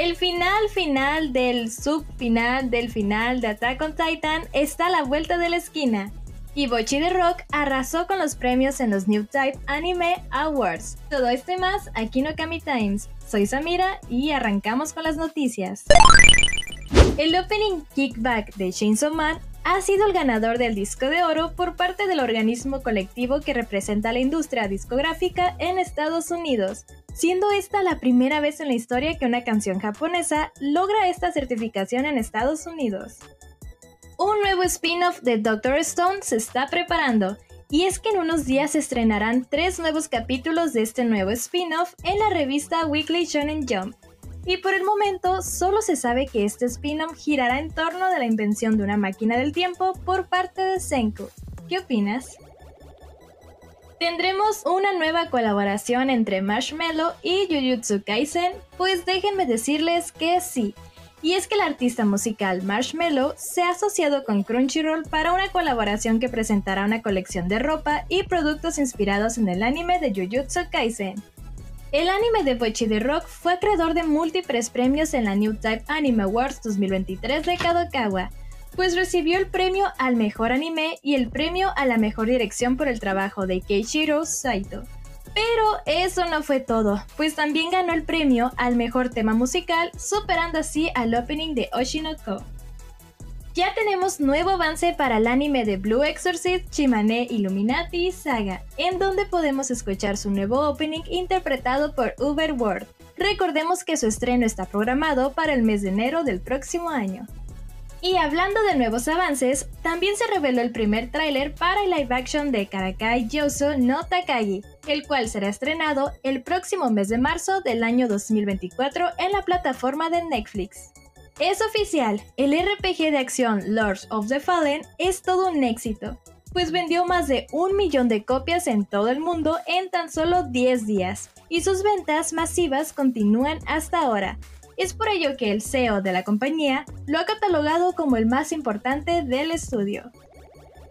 El final final del subfinal del final de Attack on Titan está a la vuelta de la esquina. Y Bochi de Rock arrasó con los premios en los New Type Anime Awards. Todo esto y más aquí en Okami Times. Soy Samira y arrancamos con las noticias. El opening Kickback de Chainsaw Man ha sido el ganador del disco de oro por parte del organismo colectivo que representa la industria discográfica en Estados Unidos, siendo esta la primera vez en la historia que una canción japonesa logra esta certificación en Estados Unidos. Un nuevo spin-off de Doctor Stone se está preparando, y es que en unos días se estrenarán tres nuevos capítulos de este nuevo spin-off en la revista Weekly Shonen Jump, y por el momento solo se sabe que este spin-off girará en torno de la invención de una máquina del tiempo por parte de Senku. ¿Qué opinas? ¿Tendremos una nueva colaboración entre Marshmallow y Jujutsu Kaisen? Pues déjenme decirles que sí. Y es que el artista musical Marshmallow se ha asociado con Crunchyroll para una colaboración que presentará una colección de ropa y productos inspirados en el anime de Jujutsu Kaisen. El anime de Boichi de Rock fue acreedor de múltiples premios en la New Type Anime Awards 2023 de Kadokawa, pues recibió el premio al mejor anime y el premio a la mejor dirección por el trabajo de Keiichiro Saito. Pero eso no fue todo, pues también ganó el premio al mejor tema musical, superando así al opening de Oshinoko. Ya tenemos nuevo avance para el anime de Blue Exorcist Chimane Illuminati Saga, en donde podemos escuchar su nuevo opening interpretado por Uber World. Recordemos que su estreno está programado para el mes de enero del próximo año. Y hablando de nuevos avances, también se reveló el primer tráiler para el live action de Karakai Yoso no Takagi, el cual será estrenado el próximo mes de marzo del año 2024 en la plataforma de Netflix. Es oficial, el RPG de acción Lords of the Fallen es todo un éxito, pues vendió más de un millón de copias en todo el mundo en tan solo 10 días, y sus ventas masivas continúan hasta ahora. Es por ello que el CEO de la compañía lo ha catalogado como el más importante del estudio.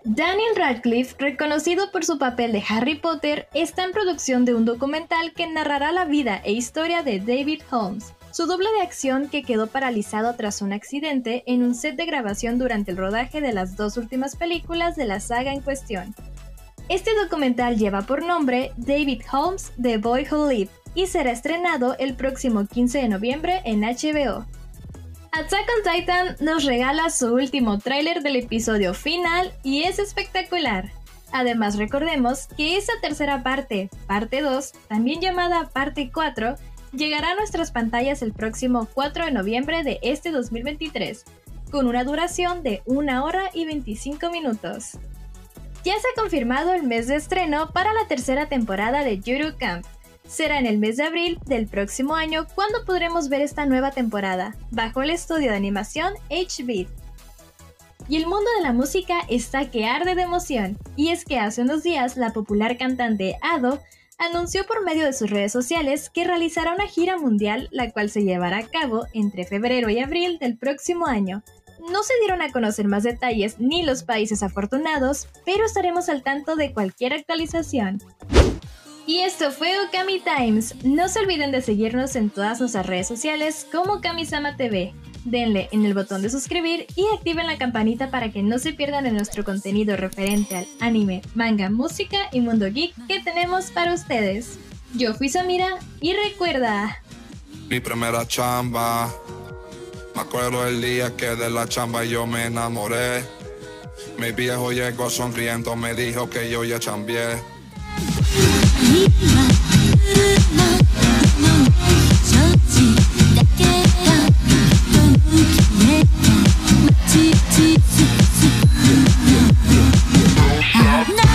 Daniel Radcliffe, reconocido por su papel de Harry Potter, está en producción de un documental que narrará la vida e historia de David Holmes, su doble de acción que quedó paralizado tras un accidente en un set de grabación durante el rodaje de las dos últimas películas de la saga en cuestión. Este documental lleva por nombre David Holmes, The Boy Who Lived, y será estrenado el próximo 15 de noviembre en HBO. Attack on Titan nos regala su último tráiler del episodio final y es espectacular. Además recordemos que esa tercera parte, parte 2, también llamada parte 4, llegará a nuestras pantallas el próximo 4 de noviembre de este 2023, con una duración de 1 hora y 25 minutos. Ya se ha confirmado el mes de estreno para la tercera temporada de Yuru Camp. Será en el mes de abril del próximo año cuando podremos ver esta nueva temporada, bajo el estudio de animación HB. Y el mundo de la música está que arde de emoción, y es que hace unos días la popular cantante Ado anunció por medio de sus redes sociales que realizará una gira mundial, la cual se llevará a cabo entre febrero y abril del próximo año. No se dieron a conocer más detalles ni los países afortunados, pero estaremos al tanto de cualquier actualización. Y esto fue Okami Times. No se olviden de seguirnos en todas nuestras redes sociales como Kamisama TV denle en el botón de suscribir y activen la campanita para que no se pierdan de nuestro contenido referente al anime, manga, música y mundo geek que tenemos para ustedes. Yo fui Samira y recuerda... Mi primera chamba. Me acuerdo el día que de la chamba yo me enamoré. Mi viejo llegó sonriendo, me dijo que yo ya chambié.